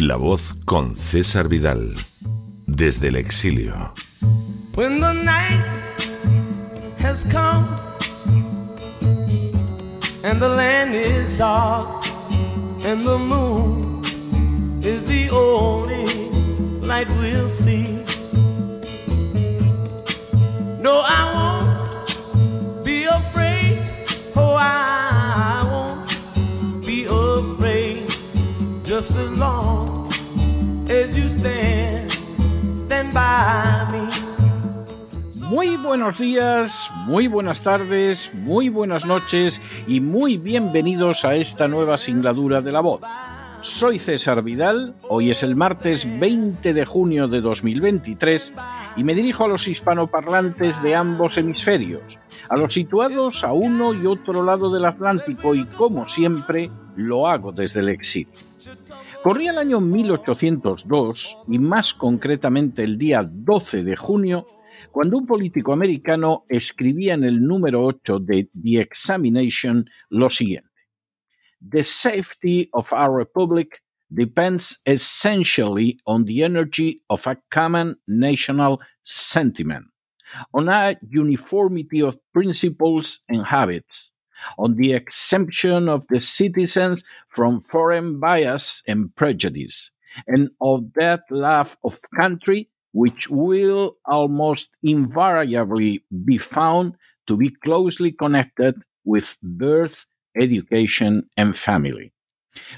La voz con César Vidal, desde el exilio. When the night has come and the land is dark and the moon is the only light we'll see. No, I won't just as long as you stand, stand by me. Muy buenos días, muy buenas tardes, muy buenas noches y muy bienvenidos a esta nueva singladura de la voz. Soy César Vidal, hoy es el martes 20 de junio de 2023 y me dirijo a los hispanoparlantes de ambos hemisferios, a los situados a uno y otro lado del Atlántico y como siempre lo hago desde el exilio. Corría el año 1802 y más concretamente el día 12 de junio cuando un político americano escribía en el número 8 de The Examination lo siguiente. The safety of our republic depends essentially on the energy of a common national sentiment, on a uniformity of principles and habits, on the exemption of the citizens from foreign bias and prejudice, and of that love of country which will almost invariably be found to be closely connected with birth, education and family.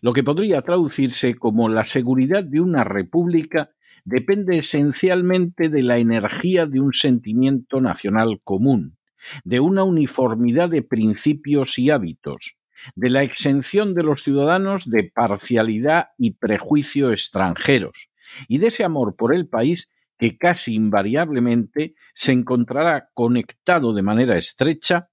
Lo que podría traducirse como la seguridad de una república depende esencialmente de la energía de un sentimiento nacional común, de una uniformidad de principios y hábitos, de la exención de los ciudadanos de parcialidad y prejuicio extranjeros, y de ese amor por el país que casi invariablemente se encontrará conectado de manera estrecha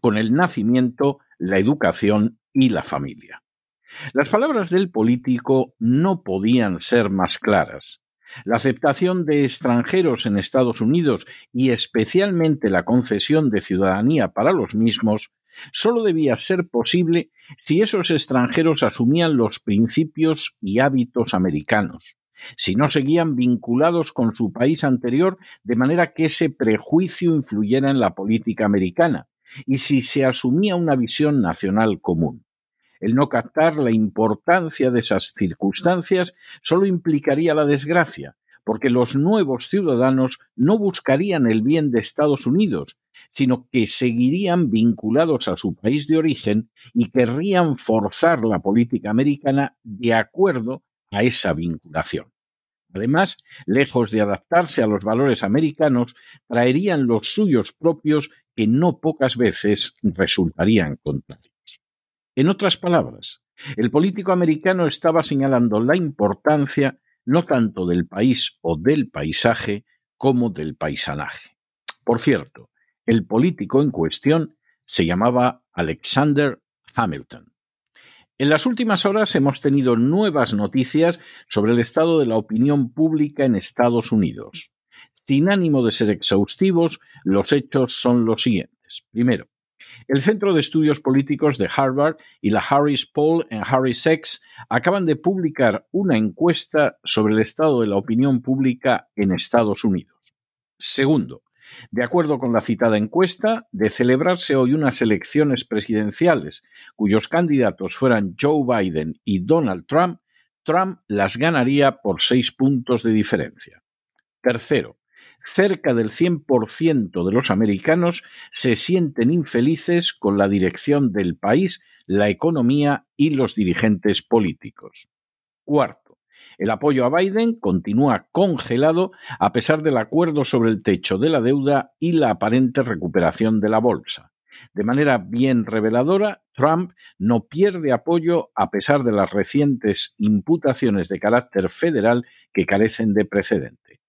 con el nacimiento, la educación y la familia. Las palabras del político no podían ser más claras. La aceptación de extranjeros en Estados Unidos y especialmente la concesión de ciudadanía para los mismos solo debía ser posible si esos extranjeros asumían los principios y hábitos americanos, si no seguían vinculados con su país anterior de manera que ese prejuicio influyera en la política americana, y si se asumía una visión nacional común. El no captar la importancia de esas circunstancias solo implicaría la desgracia, porque los nuevos ciudadanos no buscarían el bien de Estados Unidos, sino que seguirían vinculados a su país de origen y querrían forzar la política americana de acuerdo a esa vinculación. Además, lejos de adaptarse a los valores americanos, traerían los suyos propios que no pocas veces resultarían contrarios. En otras palabras, el político americano estaba señalando la importancia no tanto del país o del paisaje como del paisanaje. Por cierto, el político en cuestión se llamaba Alexander Hamilton. En las últimas horas hemos tenido nuevas noticias sobre el estado de la opinión pública en Estados Unidos. Sin ánimo de ser exhaustivos, los hechos son los siguientes. Primero, el Centro de Estudios Políticos de Harvard y la Harris Poll en Harris X acaban de publicar una encuesta sobre el estado de la opinión pública en Estados Unidos. Segundo, de acuerdo con la citada encuesta, de celebrarse hoy unas elecciones presidenciales cuyos candidatos fueran Joe Biden y Donald Trump, Trump las ganaría por seis puntos de diferencia. Tercero, cerca del 100% de los americanos se sienten infelices con la dirección del país, la economía y los dirigentes políticos. Cuarto, el apoyo a Biden continúa congelado a pesar del acuerdo sobre el techo de la deuda y la aparente recuperación de la bolsa. De manera bien reveladora, Trump no pierde apoyo a pesar de las recientes imputaciones de carácter federal que carecen de precedente.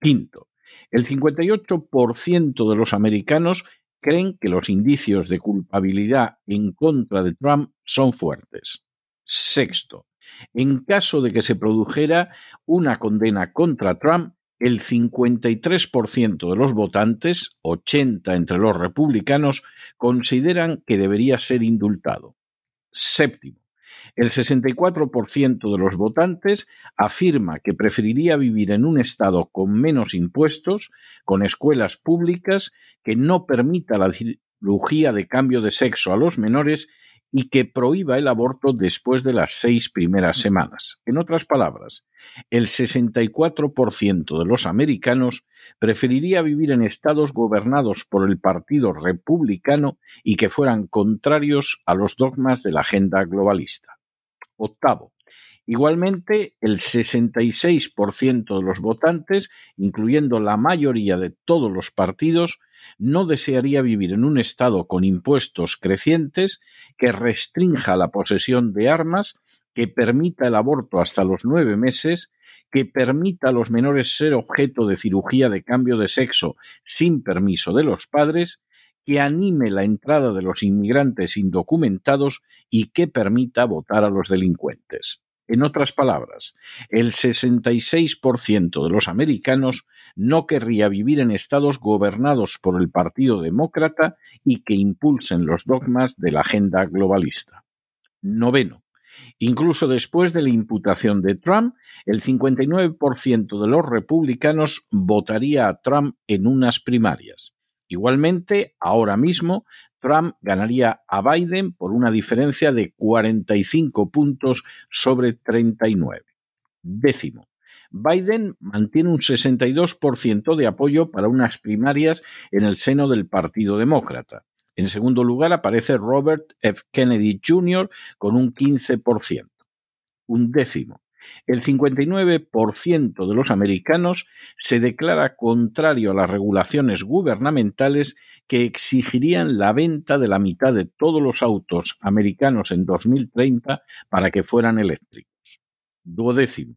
Quinto, el 58% de los americanos creen que los indicios de culpabilidad en contra de Trump son fuertes. Sexto, en caso de que se produjera una condena contra Trump, el 53% de los votantes, 80 entre los republicanos, consideran que debería ser indultado. Séptimo, el 64% de los votantes afirma que preferiría vivir en un Estado con menos impuestos, con escuelas públicas, que no permita la cirugía de cambio de sexo a los menores y que prohíba el aborto después de las seis primeras semanas. En otras palabras, el 64% de los americanos preferiría vivir en estados gobernados por el Partido Republicano y que fueran contrarios a los dogmas de la agenda globalista. Octavo, Igualmente, el 66% de los votantes, incluyendo la mayoría de todos los partidos, no desearía vivir en un Estado con impuestos crecientes que restrinja la posesión de armas, que permita el aborto hasta los nueve meses, que permita a los menores ser objeto de cirugía de cambio de sexo sin permiso de los padres, que anime la entrada de los inmigrantes indocumentados y que permita votar a los delincuentes. En otras palabras, el 66% de los americanos no querría vivir en estados gobernados por el Partido Demócrata y que impulsen los dogmas de la agenda globalista. Noveno. Incluso después de la imputación de Trump, el 59% de los republicanos votaría a Trump en unas primarias. Igualmente, ahora mismo, Trump ganaría a Biden por una diferencia de 45 puntos sobre 39. Décimo. Biden mantiene un 62% de apoyo para unas primarias en el seno del Partido Demócrata. En segundo lugar aparece Robert F. Kennedy Jr. con un 15%. Un décimo. El 59% de los americanos se declara contrario a las regulaciones gubernamentales que exigirían la venta de la mitad de todos los autos americanos en 2030 para que fueran eléctricos. Duodécimo.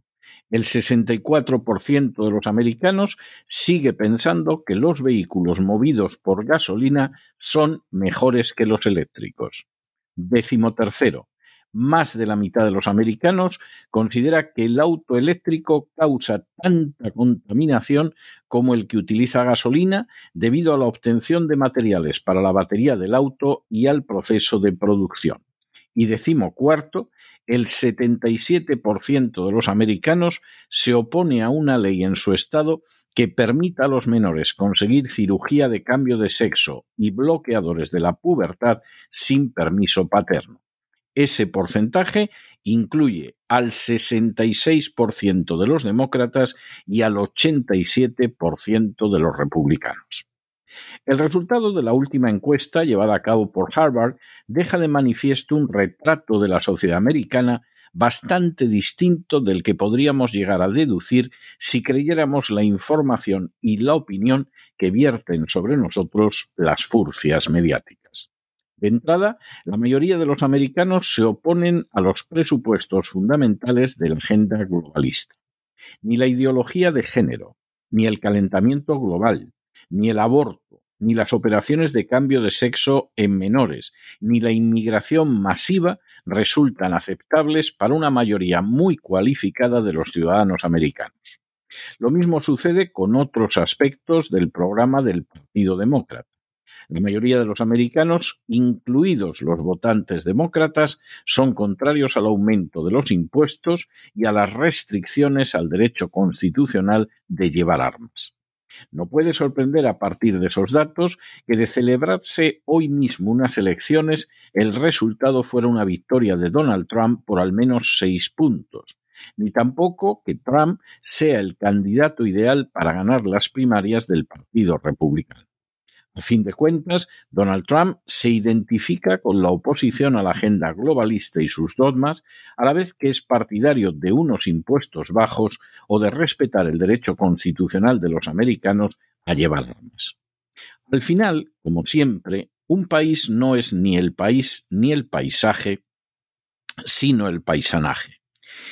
El 64% de los americanos sigue pensando que los vehículos movidos por gasolina son mejores que los eléctricos. Décimo tercero. Más de la mitad de los americanos considera que el auto eléctrico causa tanta contaminación como el que utiliza gasolina debido a la obtención de materiales para la batería del auto y al proceso de producción. Y decimo cuarto, el 77% de los americanos se opone a una ley en su estado que permita a los menores conseguir cirugía de cambio de sexo y bloqueadores de la pubertad sin permiso paterno. Ese porcentaje incluye al 66% de los demócratas y al 87% de los republicanos. El resultado de la última encuesta llevada a cabo por Harvard deja de manifiesto un retrato de la sociedad americana bastante distinto del que podríamos llegar a deducir si creyéramos la información y la opinión que vierten sobre nosotros las furcias mediáticas. De entrada, la mayoría de los americanos se oponen a los presupuestos fundamentales de la agenda globalista. Ni la ideología de género, ni el calentamiento global, ni el aborto, ni las operaciones de cambio de sexo en menores, ni la inmigración masiva resultan aceptables para una mayoría muy cualificada de los ciudadanos americanos. Lo mismo sucede con otros aspectos del programa del Partido Demócrata. La mayoría de los americanos, incluidos los votantes demócratas, son contrarios al aumento de los impuestos y a las restricciones al derecho constitucional de llevar armas. No puede sorprender a partir de esos datos que de celebrarse hoy mismo unas elecciones, el resultado fuera una victoria de Donald Trump por al menos seis puntos, ni tampoco que Trump sea el candidato ideal para ganar las primarias del Partido Republicano. A fin de cuentas, Donald Trump se identifica con la oposición a la agenda globalista y sus dogmas, a la vez que es partidario de unos impuestos bajos o de respetar el derecho constitucional de los americanos a llevar armas. Al final, como siempre, un país no es ni el país ni el paisaje, sino el paisanaje.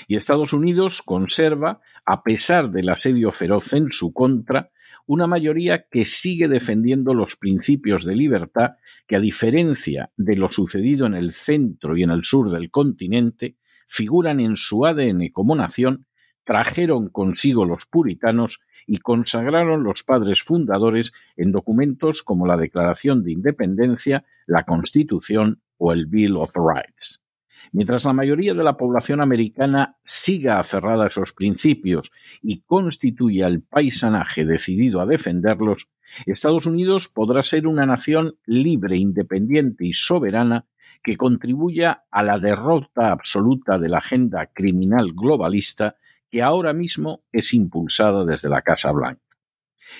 Y Estados Unidos conserva, a pesar del asedio feroz en su contra, una mayoría que sigue defendiendo los principios de libertad que, a diferencia de lo sucedido en el centro y en el sur del continente, figuran en su ADN como nación, trajeron consigo los puritanos y consagraron los padres fundadores en documentos como la Declaración de Independencia, la Constitución o el Bill of Rights. Mientras la mayoría de la población americana siga aferrada a esos principios y constituya el paisanaje decidido a defenderlos, Estados Unidos podrá ser una nación libre, independiente y soberana que contribuya a la derrota absoluta de la agenda criminal globalista que ahora mismo es impulsada desde la Casa Blanca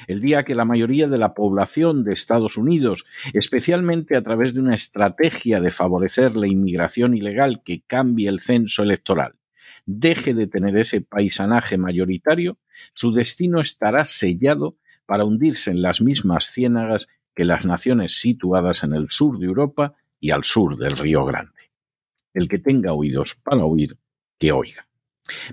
el día que la mayoría de la población de Estados Unidos, especialmente a través de una estrategia de favorecer la inmigración ilegal que cambie el censo electoral, deje de tener ese paisanaje mayoritario, su destino estará sellado para hundirse en las mismas ciénagas que las naciones situadas en el sur de Europa y al sur del Río Grande. El que tenga oídos para oír, que oiga.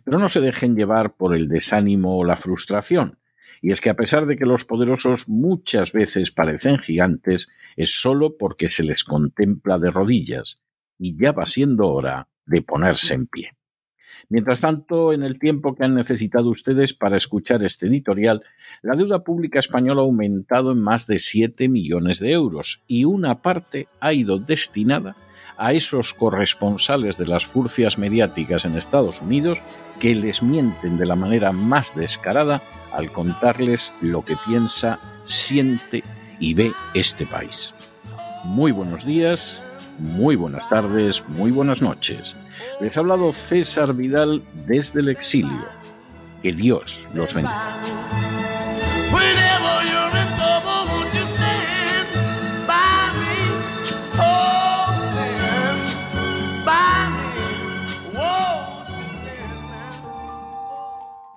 Pero no se dejen llevar por el desánimo o la frustración. Y es que a pesar de que los poderosos muchas veces parecen gigantes, es solo porque se les contempla de rodillas, y ya va siendo hora de ponerse en pie. Mientras tanto, en el tiempo que han necesitado ustedes para escuchar este editorial, la deuda pública española ha aumentado en más de 7 millones de euros y una parte ha ido destinada a esos corresponsales de las furcias mediáticas en Estados Unidos que les mienten de la manera más descarada al contarles lo que piensa, siente y ve este país. Muy buenos días, muy buenas tardes, muy buenas noches. Les ha hablado César Vidal desde el exilio. Que Dios los bendiga.